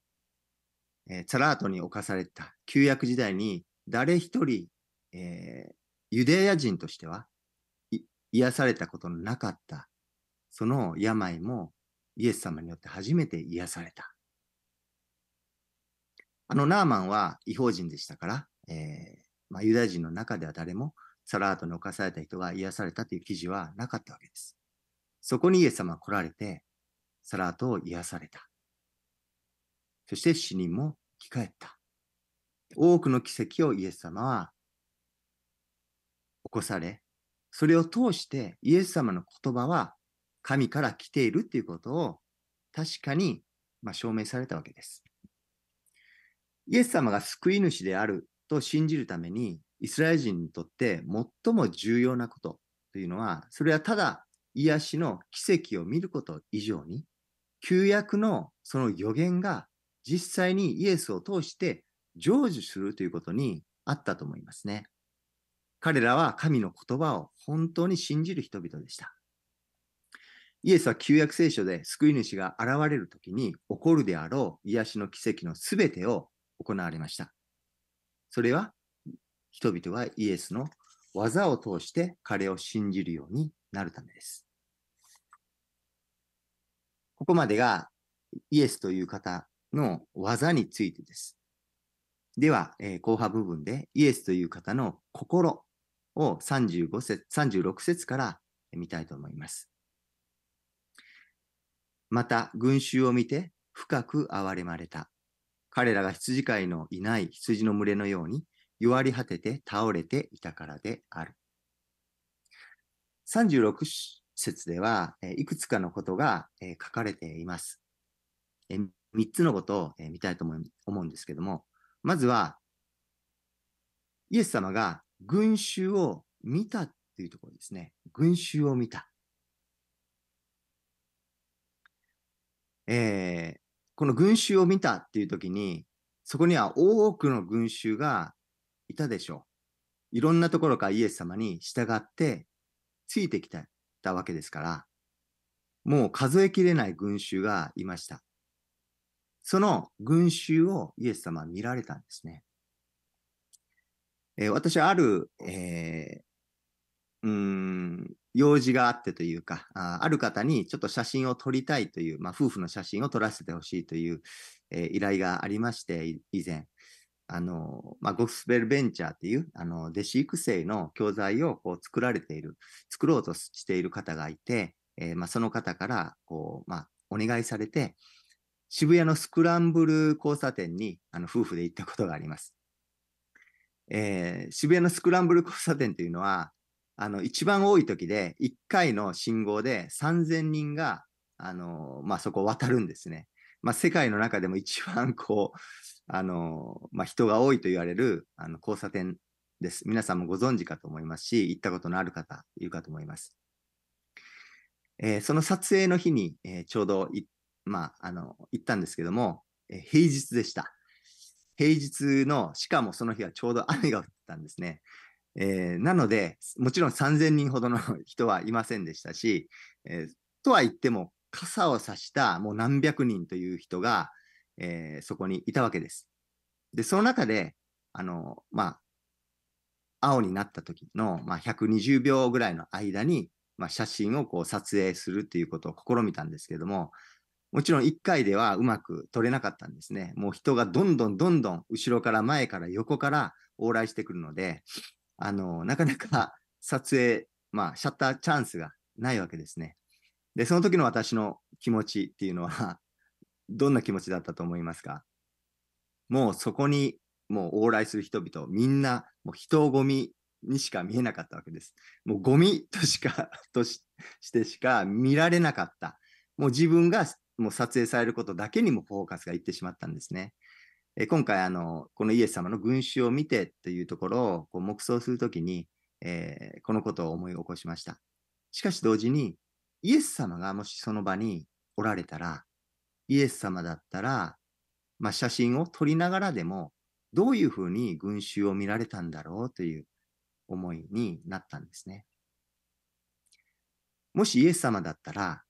えー、ツァラートに侵された旧約時代に誰一人、えー、ユダヤ人としては癒されたことのなかったその病もイエス様によって初めて癒された。あのナーマンは違法人でしたから、えまあ、ユダヤ人の中では誰もサラートに侵された人が癒されたという記事はなかったわけです。そこにイエス様が来られて、サラートを癒された。そして死人も生き返った。多くの奇跡をイエス様は起こされ、それを通してイエス様の言葉は神から来ているということを確かにま証明されたわけです。イエス様が救い主であると信じるために、イスラエル人にとって最も重要なことというのは、それはただ癒しの奇跡を見ること以上に、旧約のその予言が実際にイエスを通して成就するということにあったと思いますね。彼らは神の言葉を本当に信じる人々でした。イエスは旧約聖書で救い主が現れるときに起こるであろう癒しの奇跡のすべてを行われました。それは人々がイエスの技を通して彼を信じるようになるためです。ここまでがイエスという方の技についてです。では、えー、後半部分でイエスという方の心を35節、36節から見たいと思います。また、群衆を見て深く憐れまれた。彼らが羊飼いのいない羊の群れのように弱り果てて倒れていたからである。36節では、いくつかのことが書かれています。3つのことを見たいと思うんですけども、まずは、イエス様が群衆を見たというところですね。群衆を見た。えー、この群衆を見たっていう時に、そこには多くの群衆がいたでしょう。いろんなところからイエス様に従ってついてきたわけですから、もう数えきれない群衆がいました。その群衆をイエス様は見られたんですね。えー、私はある、えー、うん、用事があってというか、あある方にちょっと写真を撮りたいという、まあ、夫婦の写真を撮らせてほしいという、えー、依頼がありまして、以前、あの、まあ、ゴスペルベンチャーっていう、あの、弟子育成の教材をこう作られている、作ろうとしている方がいて、えー、まあ、その方から、こう、まあ、お願いされて、渋谷のスクランブル交差点に、あの、夫婦で行ったことがあります。えー、渋谷のスクランブル交差点というのは、あの、一番多い時で、1回の信号で3000人が、あの、まあ、そこを渡るんですね。まあ、世界の中でも一番こう、あの、まあ、人が多いと言われる、あの、交差点です。皆さんもご存知かと思いますし、行ったことのある方、いるかと思います。えー、その撮影の日に、えー、ちょうどまあ、あの、行ったんですけども、えー、平日でした。平日の、しかもその日はちょうど雨が降ったんですね。えー、なので、もちろん3000人ほどの 人はいませんでしたし、えー、とは言っても、傘を差したもう何百人という人が、えー、そこにいたわけです。で、その中で、あの、まあ、青になった時の、まあ、120秒ぐらいの間に、まあ、写真をこう撮影するということを試みたんですけれども、もちろん1回ではうまく撮れなかったんですね。もう人がどんどんどんどん後ろから前から横から往来してくるので、あの、なかなか 撮影、まあ、シャッターチャンスがないわけですね。で、その時の私の気持ちっていうのは、どんな気持ちだったと思いますか？もうそこにもう往来する人々、みんなもう人混みにしか見えなかったわけです。もうゴミとしか、としてしか見られなかった。もう自分がもう撮影されることだけにもフォーカスがいってしまったんですね。え今回あの、このイエス様の群衆を見てというところをこう黙想するときに、えー、このことを思い起こしました。しかし同時に、イエス様がもしその場におられたら、イエス様だったら、まあ、写真を撮りながらでも、どういうふうに群衆を見られたんだろうという思いになったんですね。もしイエス様だったら、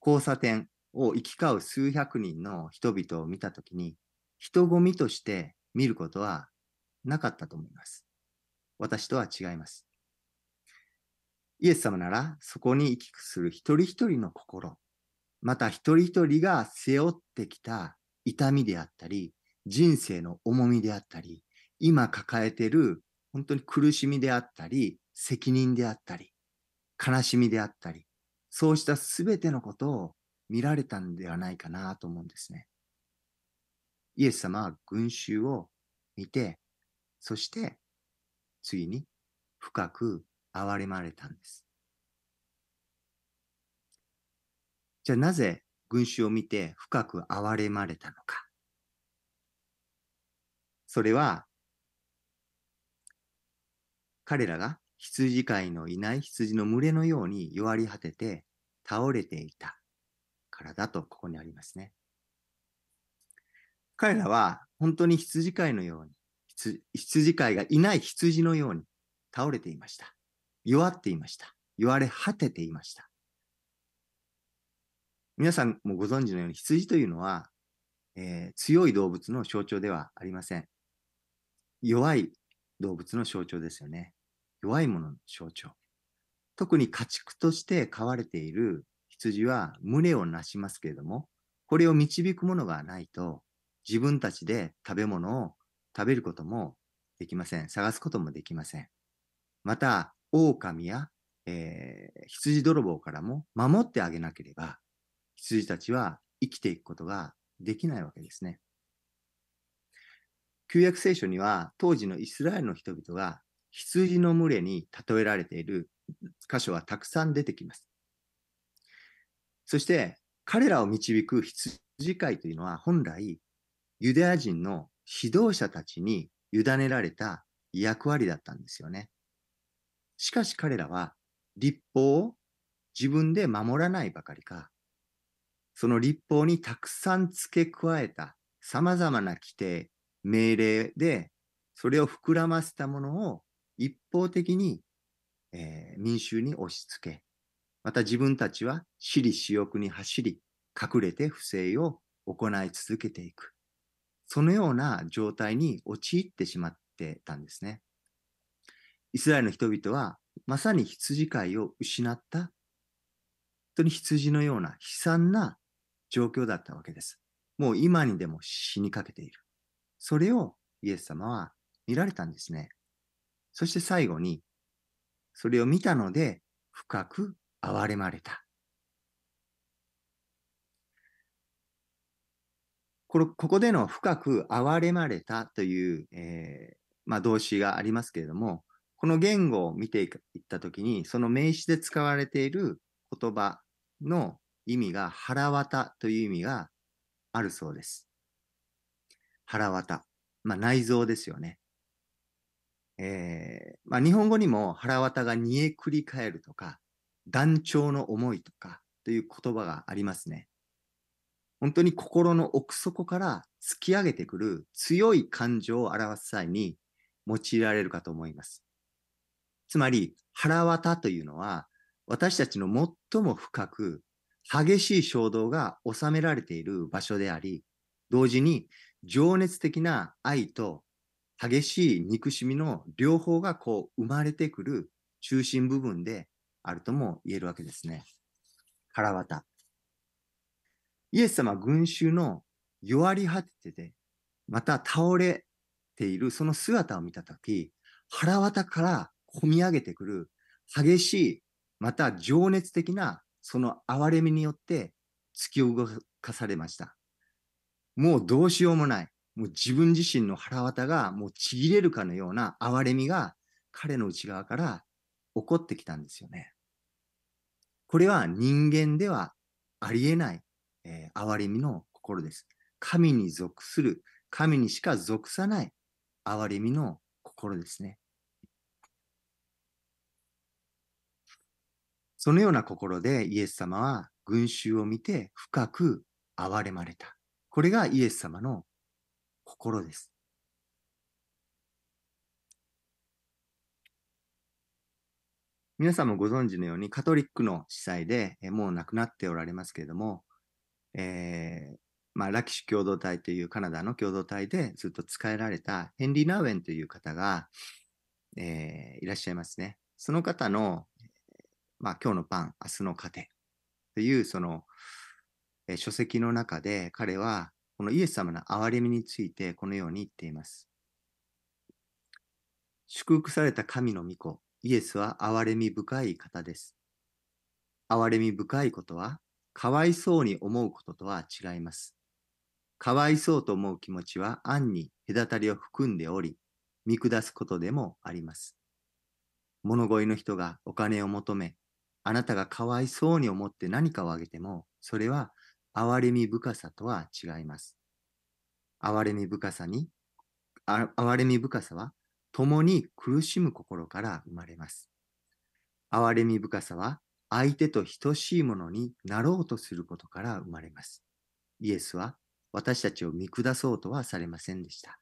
交差点を行き交う数百人の人々を見たときに、人混みとして見ることはなかったと思います。私とは違います。イエス様ならそこに行き来する一人一人の心、また一人一人が背負ってきた痛みであったり、人生の重みであったり、今抱えている本当に苦しみであったり、責任であったり、悲しみであったり、そうしたすべてのことを見られたんではないかなと思うんですね。イエス様は群衆を見て、そして次に深く憐れまれたんです。じゃあなぜ群衆を見て深く憐れまれたのか。それは彼らが羊飼いのいない羊の群れのように弱り果てて倒れていたからだとここにありますね。彼らは本当に羊飼いのように、羊飼いがいない羊のように倒れていました。弱っていました。弱れ果てていました。皆さんもご存知のように羊というのは、えー強い動物の象徴ではありません。弱い動物の象徴ですよね。弱いものの象徴。特に家畜として飼われている羊は群れをなしますけれども、これを導くものがないと、自分たちで食べ物を食べることもできません。探すこともできません。また、狼や、えー羊泥棒からも守ってあげなければ、羊たちは生きていくことができないわけですね。旧約聖書には当時のイスラエルの人々が羊の群れに例えられている箇所はたくさん出てきます。そして彼らを導く羊飼いというのは本来ユダヤ人の指導者たちに委ねられた役割だったんですよね。しかし彼らは立法を自分で守らないばかりか、その立法にたくさん付け加えた様々な規定、命令で、それを膨らませたものを一方的に、えー民衆に押し付け、また自分たちは私利私欲に走り、隠れて不正を行い続けていく。そのような状態に陥ってしまってたんですね。イスラエルの人々はまさに羊飼いを失った、本当に羊のような悲惨な状況だったわけです。もう今にでも死にかけている。それをイエス様は見られたんですね。そして最後に、それを見たので深く憐れまれた。これここでの深く憐れまれたという、えーまあ、動詞がありますけれども、この言語を見ていったときに、その名詞で使われている言葉の意味が腹渡という意味があるそうです。腹渡。まあ、内臓ですよね。えーまあ、日本語にも腹渡が煮えくり返るとか、断腸の思いとかという言葉がありますね。本当に心の奥底から突き上げてくる強い感情を表す際に用いられるかと思います。つまり、腹渡というのは、私たちの最も深く激しい衝動が収められている場所であり、同時に情熱的な愛と激しい憎しみの両方がこう生まれてくる中心部分であるとも言えるわけですね。腹渡。イエス様は群衆の弱り果ててて、また倒れているその姿を見たとき、腹渡から込み上げてくる激しい、また情熱的なその憐れみによって突き動かされました。もうどうしようもない。もう自分自身の腹渡がもうちぎれるかのような憐れみが彼の内側から起こってきたんですよね。これは人間ではありえない、えー憐れみの心です。神に属する、神にしか属さない憐れみの心ですね。そのような心でイエス様は群衆を見て深く憐れまれた。これがイエス様の心です。皆さんもご存知のようにカトリックの司祭でもう亡くなっておられますけれども、えーまあ、ラキシュ共同体というカナダの共同体でずっと使えられたヘンリー・ナウェンという方が、えーいらっしゃいますね。その方の、まあ、今日のパン、明日の糧というその、えー書籍の中で彼はこのイエス様の憐れみについてこのように言っています。祝福された神の御子、イエスは憐れみ深い方です。憐れみ深いことは、かわいそうに思うこととは違います。かわいそうと思う気持ちは暗に隔たりを含んでおり、見下すことでもあります。物乞いの人がお金を求め、あなたがかわいそうに思って何かをあげても、それは憐れみ深さとは違います。憐れみ深さに、あ憐れみ深さは共に苦しむ心から生まれます。憐れみ深さは相手と等しいものになろうとすることから生まれます。イエスは私たちを見下そうとはされませんでした。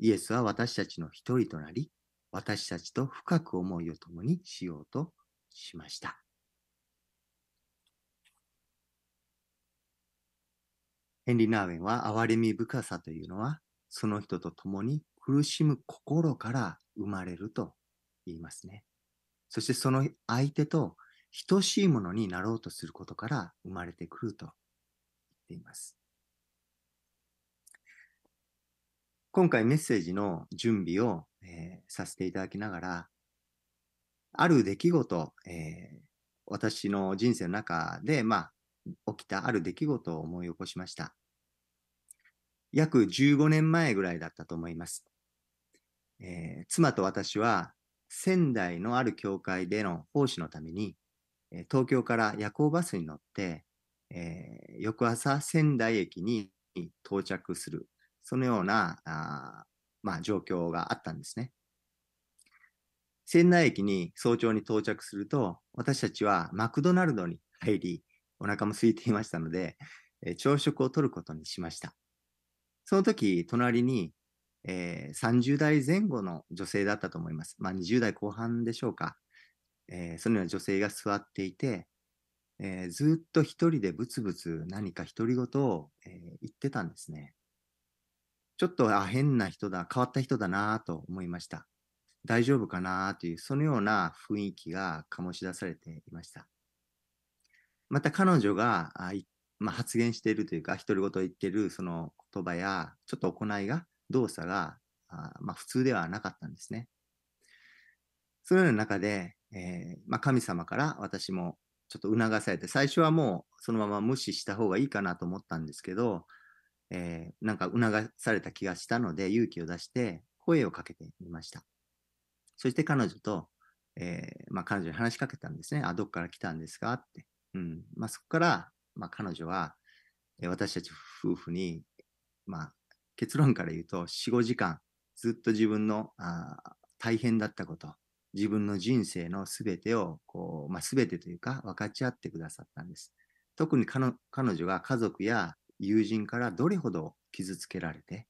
イエスは私たちの一人となり、私たちと深く思いを共にしようとしました。ヘンリー・ナーウェンは憐れみ深さというのは、その人と共に苦しむ心から生まれると言いますね。そしてその相手と等しいものになろうとすることから生まれてくると言っています。今回メッセージの準備を、えーさせていただきながら、ある出来事、えー私の人生の中で、まあ、起きたある出来事を思い起こしました。約15年前ぐらいだったと思います。えー妻と私は仙台のある教会での奉仕のために、東京から夜行バスに乗って、えー翌朝仙台駅に到着する、そのようなあまあ、状況があったんですね。仙台駅に早朝に到着すると、私たちはマクドナルドに入り、お腹も空いていましたので、え朝食をとることにしました。その時、隣に、えー30代前後の女性だったと思います。まあ、20代後半でしょうか。えーそのような女性が座っていて、えーずっと一人でブツブツ何か独り言を、えー言ってたんですね。ちょっと、あ、変な人だ、変わった人だなと思いました。大丈夫かなという、そのような雰囲気が醸し出されていました。また彼女が、あまあ、発言しているというか、独り言を言っているその言葉や、ちょっと行いが、動作が、あまあ、普通ではなかったんですね。そのような中で、えーまあ、神様から私もちょっと促されて、最初はもうそのまま無視した方がいいかなと思ったんですけど、えーなんか促された気がしたので勇気を出して声をかけてみました。そして彼女と、えーまあ、彼女に話しかけたんですね。あ、どっから来たんですかって。うん。まあ、そこから、まあ、彼女は、え私たち夫婦に、まあ、結論から言うと、4、5時間、ずっと自分のあ大変だったこと、自分の人生のすべてを、こう、まあ、すべてというか、分かち合ってくださったんです。特に彼女が家族や友人からどれほど傷つけられて、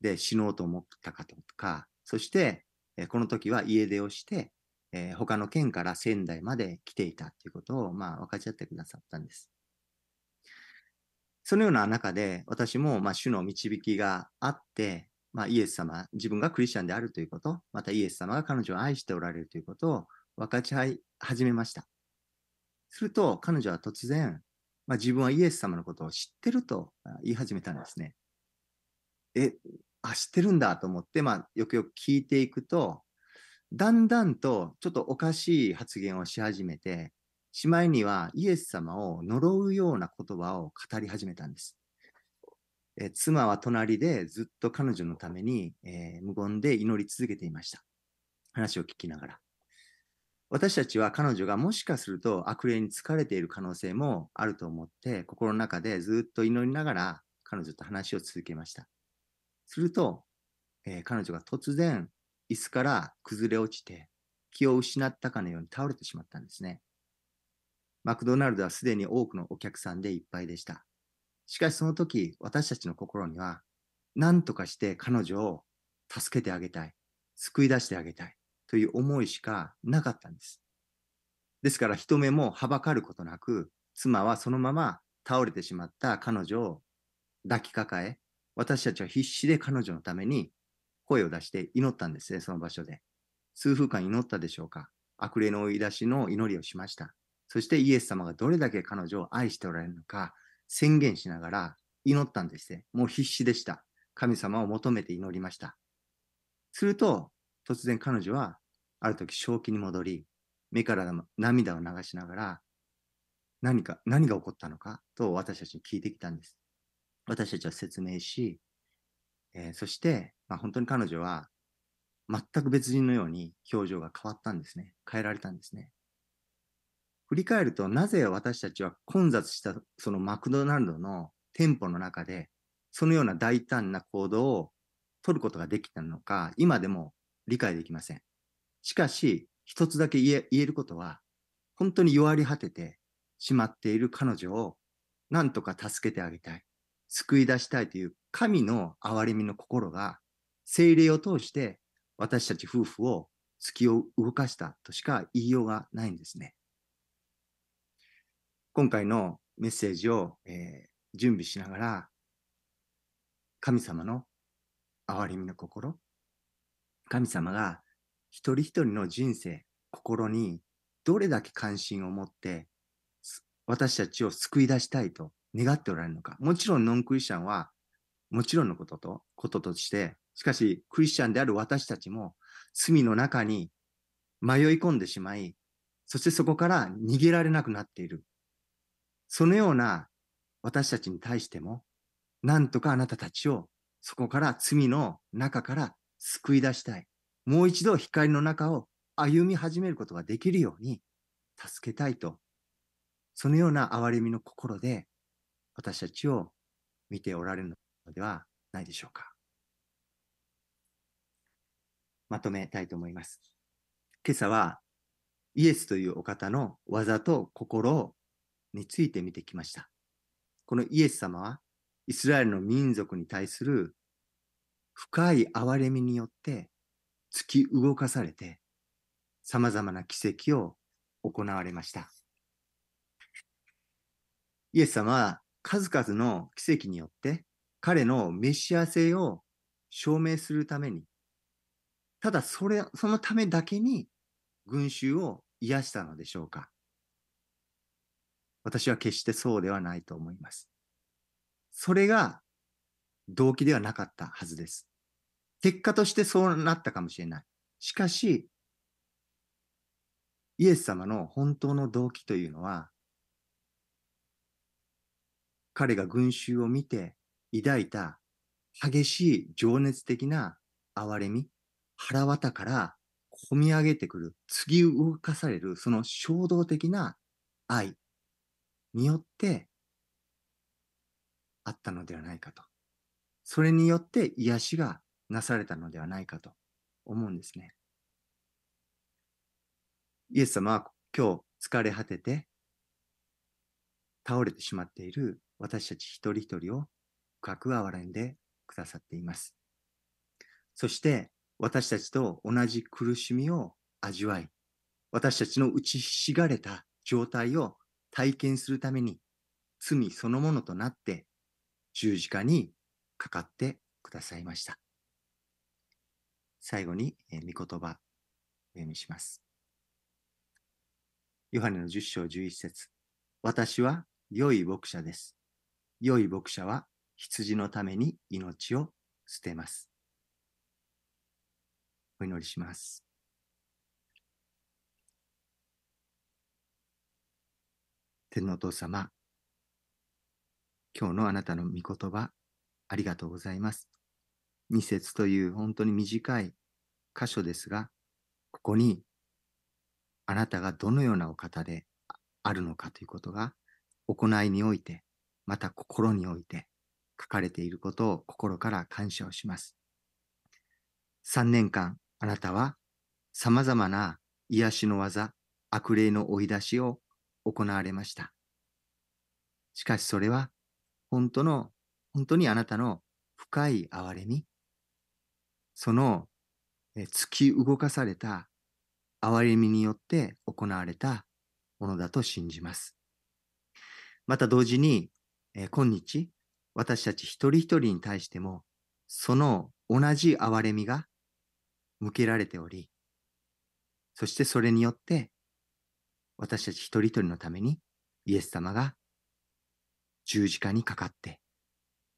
で、死のうと思ったかとか、そして、この時は家出をして、えー他の県から仙台まで来ていたということを、まあ、分かち合ってくださったんです。そのような中で、私も、まあ、主の導きがあって、まあ、イエス様、自分がクリスチャンであるということ、またイエス様が彼女を愛しておられるということを分かち合い始めました。すると、彼女は突然、まあ、自分はイエス様のことを知ってると言い始めたんですね。え、あ、知ってるんだと思って、まあ、よくよく聞いていくと、だんだんとちょっとおかしい発言をし始めて、しまいにはイエス様を呪うような言葉を語り始めたんです。え妻は隣でずっと彼女のために、え無言で祈り続けていました。話を聞きながら。私たちは彼女がもしかすると悪霊に疲れている可能性もあると思って、心の中でずっと祈りながら彼女と話を続けました。すると、えー彼女が突然椅子から崩れ落ちて気を失ったかのように倒れてしまったんですね。マクドナルドはすでに多くのお客さんでいっぱいでした。しかしその時、私たちの心には、何とかして彼女を助けてあげたい、救い出してあげたいという思いしかなかったんです。ですから人目もはばかることなく、妻はそのまま倒れてしまった彼女を抱きかかえ、私たちは必死で彼女のために声を出して祈ったんですね、その場所で。数分間祈ったでしょうか。悪霊の追い出しの祈りをしました。そしてイエス様がどれだけ彼女を愛しておられるのか宣言しながら祈ったんですね。もう必死でした。神様を求めて祈りました。すると、突然彼女はある時正気に戻り、目から涙を流しながら、何か、何が起こったのかと私たちに聞いてきたんです。私たちは説明し、えー、そして、まあ、本当に彼女は全く別人のように表情が変わったんですね。変えられたんですね。振り返ると、なぜ私たちは混雑したそのマクドナルドの店舗の中で、そのような大胆な行動を取ることができたのか、今でも理解できません。しかし、一つだけ言えることは、本当に弱り果ててしまっている彼女を何とか助けてあげたい。救い出したいという神の憐れみの心が精霊を通して私たち夫婦を突きを動かしたとしか言いようがないんですね。今回のメッセージを、えー、準備しながら神様の憐れみの心神様が一人一人の人生心にどれだけ関心を持って私たちを救い出したいと願っておられるのか。もちろんノンクリスチャンは、もちろんのことと、こととして、しかしクリスチャンである私たちも罪の中に迷い込んでしまい、そしてそこから逃げられなくなっている。そのような私たちに対しても、なんとかあなたたちをそこから罪の中から救い出したい。もう一度光の中を歩み始めることができるように助けたいと。そのような憐れみの心で私たちを見ておられるのではないでしょうか。まとめたいと思います。今朝はイエスというお方の技と心をについて見てきました。このイエス様はイスラエルの民族に対する深い憐れみによって突き動かされて様々な奇跡を行われました。イエス様は数々の奇跡によって彼のメシア性を証明するために、ただそれ、そのためだけに群衆を癒したのでしょうか私は決してそうではないと思います。それが動機ではなかったはずです。結果としてそうなったかもしれない。しかし、イエス様の本当の動機というのは、彼が群衆を見て抱いた激しい情熱的な憐れみ、腹渡から込み上げてくる、次動かされる、その衝動的な愛によってあったのではないかと。それによって癒しがなされたのではないかと思うんですね。イエス様は今日疲れ果てて倒れてしまっている私たち一人一人を深く憐れんでくださっています。そして私たちと同じ苦しみを味わい、私たちの打ちひしがれた状態を体験するために罪そのものとなって十字架にかかってくださいました。最後に、えー、御言葉、お読みします。ヨハネの10章11節私は良い牧者です。良い牧者は羊のために命を捨てます。お祈りします。天皇お父様、今日のあなたの御言葉、ありがとうございます。二節という本当に短い箇所ですが、ここにあなたがどのようなお方であるのかということが行いにおいてまた心において書かれていることを心から感謝をします。3年間、あなたは様々な癒しの技、悪霊の追い出しを行われました。しかしそれは本当の、本当にあなたの深い憐れみ、その突き動かされた憐れみによって行われたものだと信じます。また同時にえ、今日、私たち一人一人に対しても、その同じ憐れみが向けられており、そしてそれによって、私たち一人一人のために、イエス様が十字架にかかって、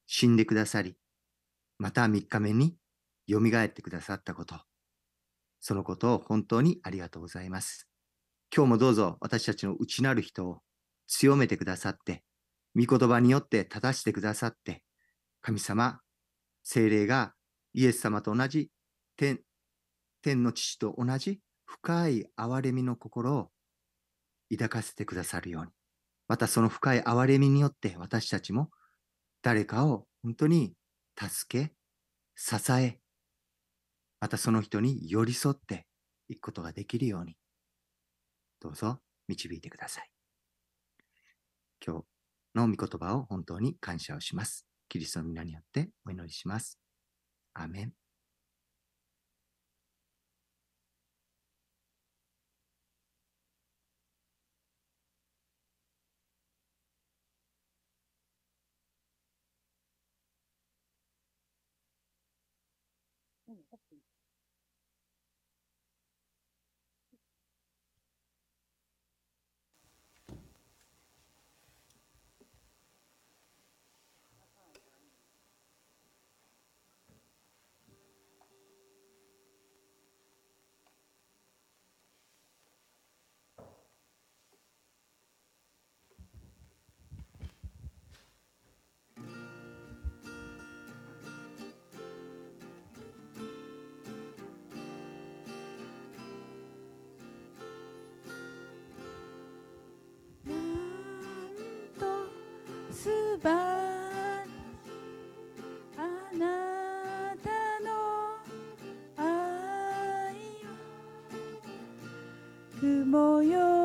死んでくださり、また三日目に蘇ってくださったこと、そのことを本当にありがとうございます。今日もどうぞ私たちの内なる人を強めてくださって、御言葉によって正してくださって、神様、精霊がイエス様と同じ天天の父と同じ深い憐れみの心を抱かせてくださるように、またその深い憐れみによって私たちも誰かを本当に助け、支え、またその人に寄り添っていくことができるように、どうぞ導いてください。今日の御言葉を本当に感謝をします。キリストの皆によってお祈りします。アメン。なあなたの愛雲よ